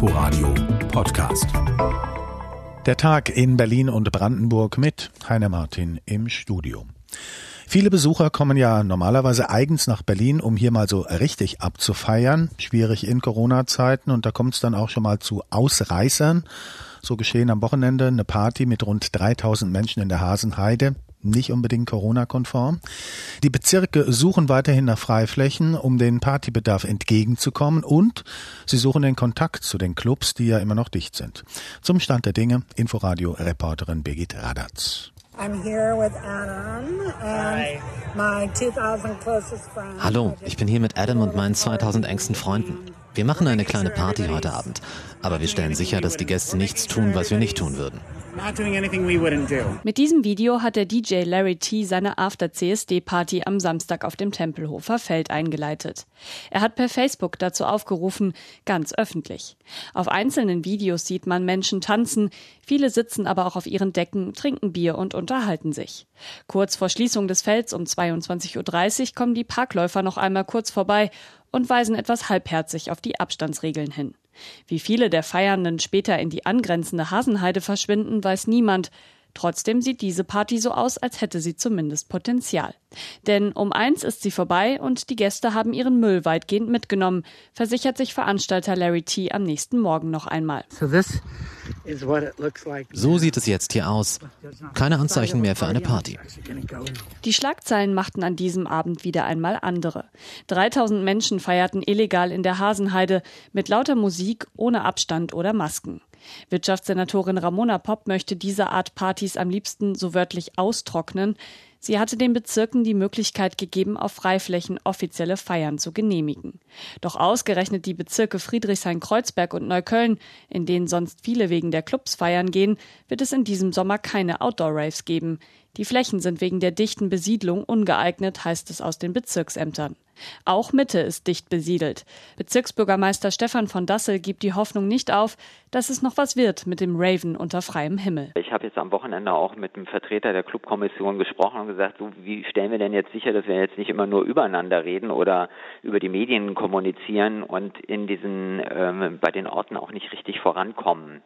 Inforadio Podcast. Der Tag in Berlin und Brandenburg mit Heiner Martin im Studio. Viele Besucher kommen ja normalerweise eigens nach Berlin, um hier mal so richtig abzufeiern. Schwierig in Corona-Zeiten und da kommt es dann auch schon mal zu Ausreißern. So geschehen am Wochenende eine Party mit rund 3000 Menschen in der Hasenheide nicht unbedingt Corona-konform. Die Bezirke suchen weiterhin nach Freiflächen, um den Partybedarf entgegenzukommen und sie suchen den Kontakt zu den Clubs, die ja immer noch dicht sind. Zum Stand der Dinge, Inforadio-Reporterin Birgit Radatz. Hallo, ich bin hier mit Adam und meinen 2000 engsten Freunden. Wir machen eine kleine Party heute Abend, aber wir stellen sicher, dass die Gäste nichts tun, was wir nicht tun würden. Mit diesem Video hat der DJ Larry T seine After-CSD-Party am Samstag auf dem Tempelhofer Feld eingeleitet. Er hat per Facebook dazu aufgerufen, ganz öffentlich. Auf einzelnen Videos sieht man Menschen tanzen, viele sitzen aber auch auf ihren Decken, trinken Bier und unterhalten sich. Kurz vor Schließung des Felds um 22.30 Uhr kommen die Parkläufer noch einmal kurz vorbei und weisen etwas halbherzig auf die Abstandsregeln hin. Wie viele der Feiernden später in die angrenzende Hasenheide verschwinden, weiß niemand. Trotzdem sieht diese Party so aus, als hätte sie zumindest Potenzial. Denn um eins ist sie vorbei und die Gäste haben ihren Müll weitgehend mitgenommen, versichert sich Veranstalter Larry T am nächsten Morgen noch einmal. So sieht es jetzt hier aus. Keine Anzeichen mehr für eine Party. Die Schlagzeilen machten an diesem Abend wieder einmal andere. 3000 Menschen feierten illegal in der Hasenheide mit lauter Musik, ohne Abstand oder Masken. Wirtschaftssenatorin Ramona Popp möchte diese Art Partys am liebsten so wörtlich austrocknen. Sie hatte den Bezirken die Möglichkeit gegeben, auf Freiflächen offizielle Feiern zu genehmigen. Doch ausgerechnet die Bezirke Friedrichshain-Kreuzberg und Neukölln, in denen sonst viele wegen der Clubs feiern gehen, wird es in diesem Sommer keine Outdoor-Raves geben. Die Flächen sind wegen der dichten Besiedlung ungeeignet, heißt es aus den Bezirksämtern. Auch Mitte ist dicht besiedelt. Bezirksbürgermeister Stefan von Dassel gibt die Hoffnung nicht auf, dass es noch was wird mit dem Raven unter freiem Himmel. Ich habe jetzt am Wochenende auch mit einem Vertreter der Clubkommission gesprochen und gesagt, so, wie stellen wir denn jetzt sicher, dass wir jetzt nicht immer nur übereinander reden oder über die Medien kommunizieren und in diesen ähm, bei den Orten auch nicht richtig vorankommen.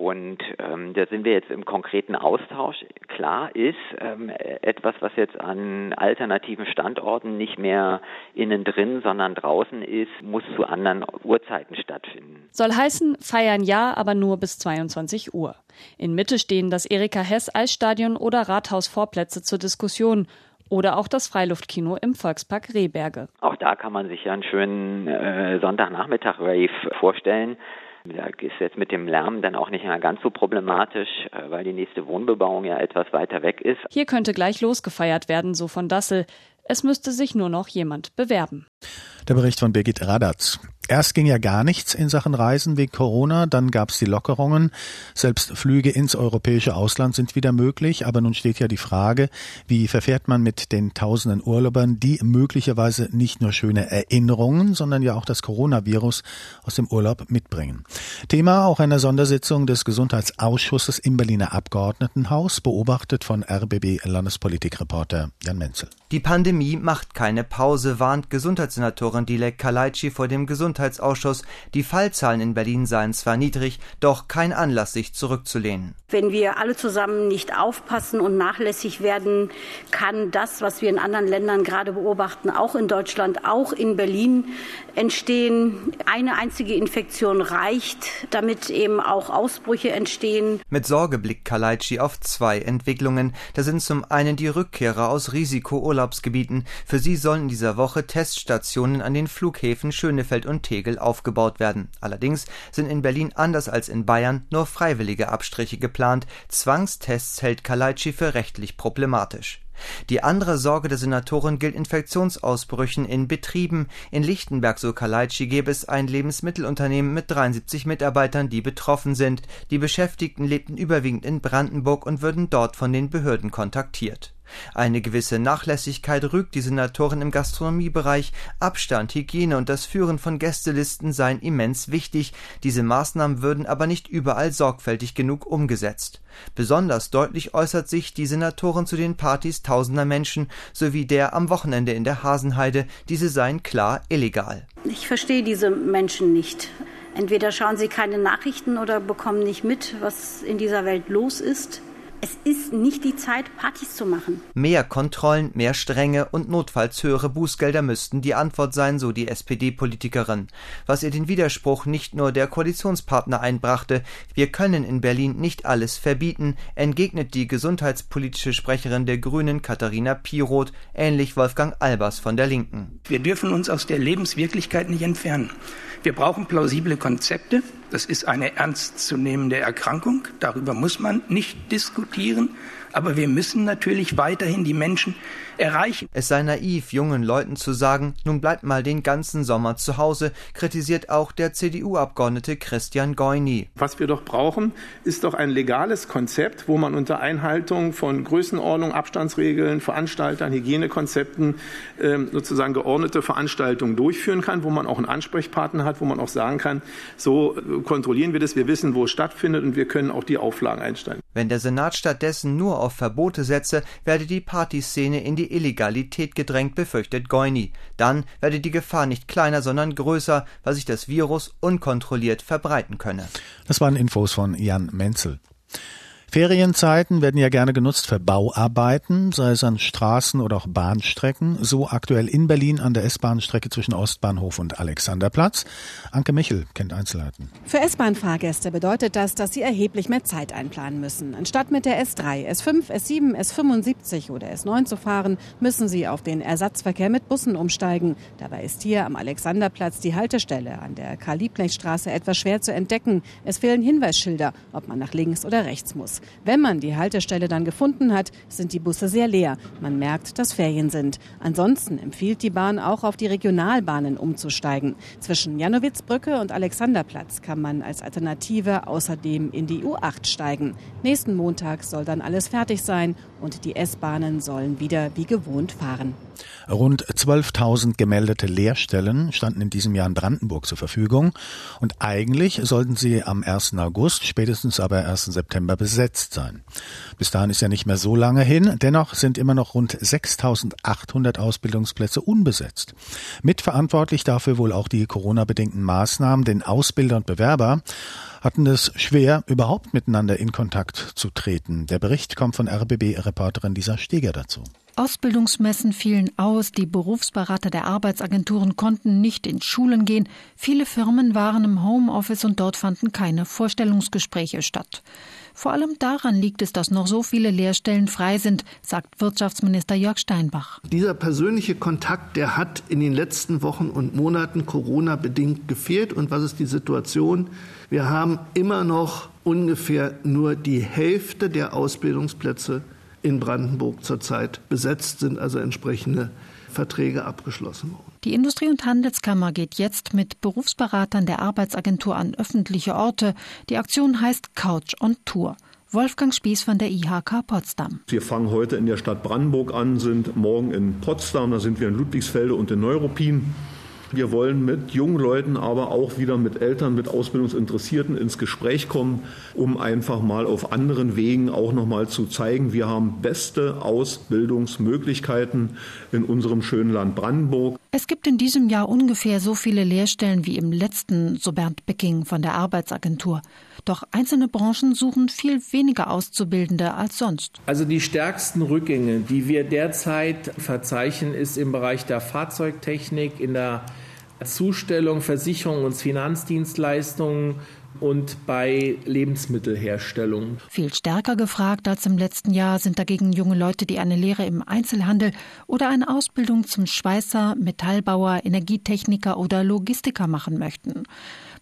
Und ähm, da sind wir jetzt im konkreten Austausch. Klar ist, ähm, etwas, was jetzt an alternativen Standorten nicht mehr innen drin, sondern draußen ist, muss zu anderen Uhrzeiten stattfinden. Soll heißen, feiern ja, aber nur bis 22 Uhr. In Mitte stehen das Erika Hess Eisstadion oder Rathaus Vorplätze zur Diskussion oder auch das Freiluftkino im Volkspark Rehberge. Auch da kann man sich ja einen schönen äh, Sonntagnachmittag-Rave vorstellen. Da ist jetzt mit dem Lärm dann auch nicht mehr ganz so problematisch, äh, weil die nächste Wohnbebauung ja etwas weiter weg ist. Hier könnte gleich losgefeiert werden, so von Dassel. Es müsste sich nur noch jemand bewerben. Der Bericht von Birgit Radatz. Erst ging ja gar nichts in Sachen Reisen wegen Corona, dann gab es die Lockerungen. Selbst Flüge ins europäische Ausland sind wieder möglich, aber nun steht ja die Frage, wie verfährt man mit den tausenden Urlaubern, die möglicherweise nicht nur schöne Erinnerungen, sondern ja auch das Coronavirus aus dem Urlaub mitbringen. Thema auch einer Sondersitzung des Gesundheitsausschusses im Berliner Abgeordnetenhaus, beobachtet von RBB Landespolitikreporter Jan Menzel. Die Pandemie macht keine Pause, warnt Gesundheitssenatorin Dilek Kalaitschi vor dem Gesundheitsausschuss die Fallzahlen in Berlin seien zwar niedrig, doch kein Anlass, sich zurückzulehnen. Wenn wir alle zusammen nicht aufpassen und nachlässig werden, kann das, was wir in anderen Ländern gerade beobachten, auch in Deutschland, auch in Berlin entstehen. Eine einzige Infektion reicht, damit eben auch Ausbrüche entstehen. Mit Sorge blickt Kalaitschi auf zwei Entwicklungen. Da sind zum einen die Rückkehrer aus Risikourlaubsgebieten. Für sie sollen in dieser Woche Teststationen an den Flughäfen Schönefeld und Tegel aufgebaut werden. Allerdings sind in Berlin anders als in Bayern nur freiwillige Abstriche geplant. Zwangstests hält Kalaitschi für rechtlich problematisch. Die andere Sorge der Senatorin gilt Infektionsausbrüchen in Betrieben. In Lichtenberg, so Kalaitschi, gäbe es ein Lebensmittelunternehmen mit 73 Mitarbeitern, die betroffen sind. Die Beschäftigten lebten überwiegend in Brandenburg und würden dort von den Behörden kontaktiert. Eine gewisse Nachlässigkeit rügt die Senatorin im Gastronomiebereich. Abstand, Hygiene und das Führen von Gästelisten seien immens wichtig. Diese Maßnahmen würden aber nicht überall sorgfältig genug umgesetzt. Besonders deutlich äußert sich die Senatorin zu den Partys tausender Menschen sowie der am Wochenende in der Hasenheide. Diese seien klar illegal. Ich verstehe diese Menschen nicht. Entweder schauen sie keine Nachrichten oder bekommen nicht mit, was in dieser Welt los ist. Es ist nicht die Zeit, Partys zu machen. Mehr Kontrollen, mehr Strenge und notfalls höhere Bußgelder müssten die Antwort sein, so die SPD-Politikerin. Was ihr den Widerspruch nicht nur der Koalitionspartner einbrachte, wir können in Berlin nicht alles verbieten, entgegnet die gesundheitspolitische Sprecherin der Grünen Katharina Piroth, ähnlich Wolfgang Albers von der Linken. Wir dürfen uns aus der Lebenswirklichkeit nicht entfernen. Wir brauchen plausible Konzepte. Das ist eine ernstzunehmende Erkrankung. Darüber muss man nicht diskutieren. Aber wir müssen natürlich weiterhin die Menschen erreichen. Es sei naiv, jungen Leuten zu sagen, nun bleibt mal den ganzen Sommer zu Hause, kritisiert auch der CDU-Abgeordnete Christian Goini. Was wir doch brauchen, ist doch ein legales Konzept, wo man unter Einhaltung von Größenordnung, Abstandsregeln, Veranstaltern, Hygienekonzepten ähm, sozusagen geordnete Veranstaltungen durchführen kann, wo man auch einen Ansprechpartner hat, wo man auch sagen kann, so äh, kontrollieren wir das, wir wissen, wo es stattfindet und wir können auch die Auflagen einstellen. Wenn der Senat stattdessen nur auf Verbote setze, werde die Partyszene in die Illegalität gedrängt, befürchtet Goini. Dann werde die Gefahr nicht kleiner, sondern größer, weil sich das Virus unkontrolliert verbreiten könne. Das waren Infos von Jan Menzel. Ferienzeiten werden ja gerne genutzt für Bauarbeiten, sei es an Straßen oder auch Bahnstrecken, so aktuell in Berlin an der S-Bahn-Strecke zwischen Ostbahnhof und Alexanderplatz. Anke Michel kennt Einzelheiten. Für S-Bahn-Fahrgäste bedeutet das, dass sie erheblich mehr Zeit einplanen müssen. Anstatt mit der S3, S5, S7, S75 oder S9 zu fahren, müssen sie auf den Ersatzverkehr mit Bussen umsteigen. Dabei ist hier am Alexanderplatz die Haltestelle an der Karl-Liebknecht-Straße etwas schwer zu entdecken. Es fehlen Hinweisschilder, ob man nach links oder rechts muss. Wenn man die Haltestelle dann gefunden hat, sind die Busse sehr leer. Man merkt, dass Ferien sind. Ansonsten empfiehlt die Bahn auch auf die Regionalbahnen umzusteigen. Zwischen Janowitzbrücke und Alexanderplatz kann man als Alternative außerdem in die U8 steigen. Nächsten Montag soll dann alles fertig sein und die S-Bahnen sollen wieder wie gewohnt fahren. Rund 12.000 gemeldete Lehrstellen standen in diesem Jahr in Brandenburg zur Verfügung und eigentlich sollten sie am 1. August, spätestens aber 1. September besetzt sein. Bis dahin ist ja nicht mehr so lange hin, dennoch sind immer noch rund 6.800 Ausbildungsplätze unbesetzt. Mitverantwortlich dafür wohl auch die Corona-bedingten Maßnahmen, denn Ausbilder und Bewerber hatten es schwer, überhaupt miteinander in Kontakt zu treten. Der Bericht kommt von RBB-Reporterin Lisa Steger dazu. Ausbildungsmessen fielen aus, die Berufsberater der Arbeitsagenturen konnten nicht in Schulen gehen, viele Firmen waren im Homeoffice und dort fanden keine Vorstellungsgespräche statt. Vor allem daran liegt es, dass noch so viele Lehrstellen frei sind, sagt Wirtschaftsminister Jörg Steinbach. Dieser persönliche Kontakt, der hat in den letzten Wochen und Monaten Corona bedingt gefehlt. Und was ist die Situation? Wir haben immer noch ungefähr nur die Hälfte der Ausbildungsplätze in Brandenburg zurzeit besetzt sind, also entsprechende Verträge abgeschlossen worden. Die Industrie- und Handelskammer geht jetzt mit Berufsberatern der Arbeitsagentur an öffentliche Orte. Die Aktion heißt Couch on Tour. Wolfgang Spieß von der IHK Potsdam. Wir fangen heute in der Stadt Brandenburg an, sind morgen in Potsdam, da sind wir in Ludwigsfelde und in Neuruppin. Wir wollen mit jungen Leuten, aber auch wieder mit Eltern, mit Ausbildungsinteressierten ins Gespräch kommen, um einfach mal auf anderen Wegen auch noch mal zu zeigen, wir haben beste Ausbildungsmöglichkeiten in unserem schönen Land Brandenburg. Es gibt in diesem Jahr ungefähr so viele Lehrstellen wie im letzten, so Bernd Bicking von der Arbeitsagentur. Doch einzelne Branchen suchen viel weniger Auszubildende als sonst. Also die stärksten Rückgänge, die wir derzeit verzeichnen, ist im Bereich der Fahrzeugtechnik, in der Zustellung, Versicherung und Finanzdienstleistungen und bei Lebensmittelherstellung. Viel stärker gefragt als im letzten Jahr sind dagegen junge Leute, die eine Lehre im Einzelhandel oder eine Ausbildung zum Schweißer, Metallbauer, Energietechniker oder Logistiker machen möchten.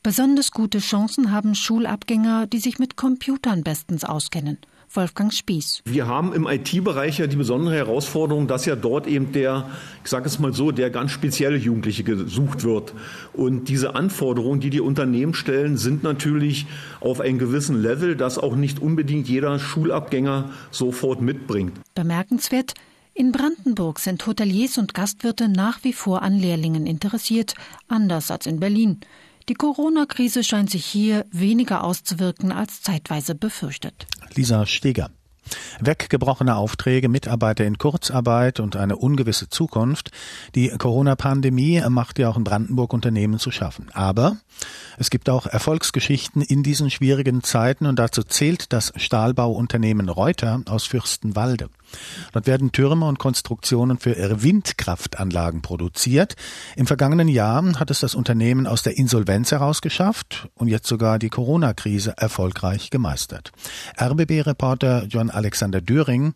Besonders gute Chancen haben Schulabgänger, die sich mit Computern bestens auskennen. Wolfgang Spieß. Wir haben im IT-Bereich ja die besondere Herausforderung, dass ja dort eben der, ich sage es mal so, der ganz spezielle Jugendliche gesucht wird. Und diese Anforderungen, die die Unternehmen stellen, sind natürlich auf einem gewissen Level, das auch nicht unbedingt jeder Schulabgänger sofort mitbringt. Bemerkenswert, in Brandenburg sind Hoteliers und Gastwirte nach wie vor an Lehrlingen interessiert, anders als in Berlin. Die Corona-Krise scheint sich hier weniger auszuwirken als zeitweise befürchtet. Lisa Steger. Weggebrochene Aufträge, Mitarbeiter in Kurzarbeit und eine ungewisse Zukunft. Die Corona-Pandemie macht ja auch in Brandenburg Unternehmen zu schaffen. Aber es gibt auch Erfolgsgeschichten in diesen schwierigen Zeiten und dazu zählt das Stahlbauunternehmen Reuter aus Fürstenwalde. Dort werden Türme und Konstruktionen für Windkraftanlagen produziert. Im vergangenen Jahr hat es das Unternehmen aus der Insolvenz herausgeschafft und jetzt sogar die Corona-Krise erfolgreich gemeistert. RBB-Reporter John Alexander Döring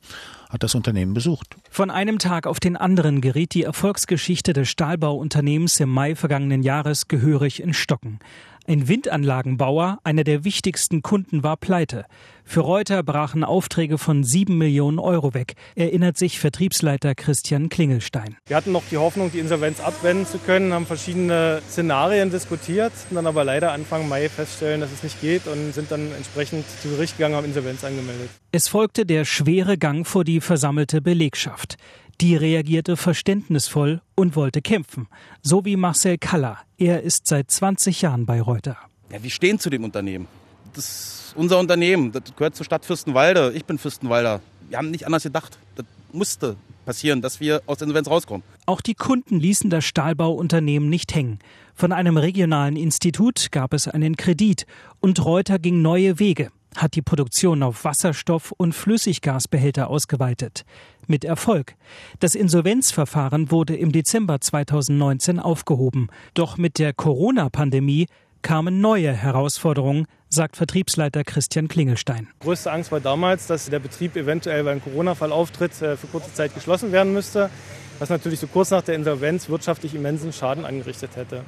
hat das Unternehmen besucht. Von einem Tag auf den anderen geriet die Erfolgsgeschichte des Stahlbauunternehmens im Mai vergangenen Jahres gehörig in Stocken. Ein Windanlagenbauer, einer der wichtigsten Kunden, war pleite. Für Reuter brachen Aufträge von sieben Millionen Euro weg, erinnert sich Vertriebsleiter Christian Klingelstein. Wir hatten noch die Hoffnung, die Insolvenz abwenden zu können, haben verschiedene Szenarien diskutiert, dann aber leider Anfang Mai feststellen, dass es nicht geht und sind dann entsprechend zu Gericht gegangen, haben Insolvenz angemeldet. Es folgte der schwere Gang vor die versammelte Belegschaft. Die reagierte verständnisvoll und wollte kämpfen. So wie Marcel Kaller. Er ist seit 20 Jahren bei Reuter. Ja, wir stehen zu dem Unternehmen. Das ist unser Unternehmen. Das gehört zur Stadt Fürstenwalde. Ich bin Fürstenwalder. Wir haben nicht anders gedacht. Das musste passieren, dass wir aus der Insolvenz rauskommen. Auch die Kunden ließen das Stahlbauunternehmen nicht hängen. Von einem regionalen Institut gab es einen Kredit und Reuter ging neue Wege hat die Produktion auf Wasserstoff- und Flüssiggasbehälter ausgeweitet. Mit Erfolg. Das Insolvenzverfahren wurde im Dezember 2019 aufgehoben. Doch mit der Corona-Pandemie kamen neue Herausforderungen, sagt Vertriebsleiter Christian Klingelstein. Größte Angst war damals, dass der Betrieb eventuell, weil ein Corona-Fall auftritt, äh, für kurze Zeit geschlossen werden müsste, was natürlich so kurz nach der Insolvenz wirtschaftlich immensen Schaden angerichtet hätte.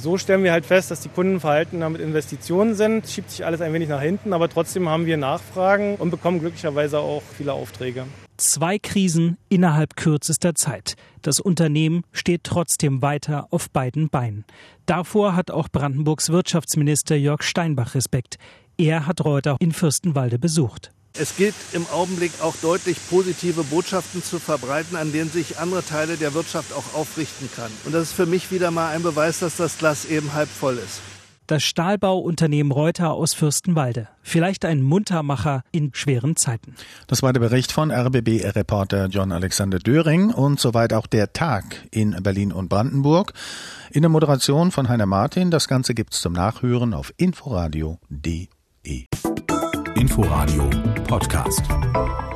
So stellen wir halt fest, dass die Kundenverhalten damit Investitionen sind. Schiebt sich alles ein wenig nach hinten, aber trotzdem haben wir Nachfragen und bekommen glücklicherweise auch viele Aufträge. Zwei Krisen innerhalb kürzester Zeit. Das Unternehmen steht trotzdem weiter auf beiden Beinen. Davor hat auch Brandenburgs Wirtschaftsminister Jörg Steinbach Respekt. Er hat Reuter in Fürstenwalde besucht. Es gilt im Augenblick auch deutlich positive Botschaften zu verbreiten, an denen sich andere Teile der Wirtschaft auch aufrichten kann. Und das ist für mich wieder mal ein Beweis, dass das Glas eben halb voll ist. Das Stahlbauunternehmen Reuter aus Fürstenwalde. Vielleicht ein Muntermacher in schweren Zeiten. Das war der Bericht von RBB-Reporter John Alexander Döring und soweit auch der Tag in Berlin und Brandenburg. In der Moderation von Heiner Martin. Das Ganze gibt's zum Nachhören auf inforadio.de. Inforadio Podcast.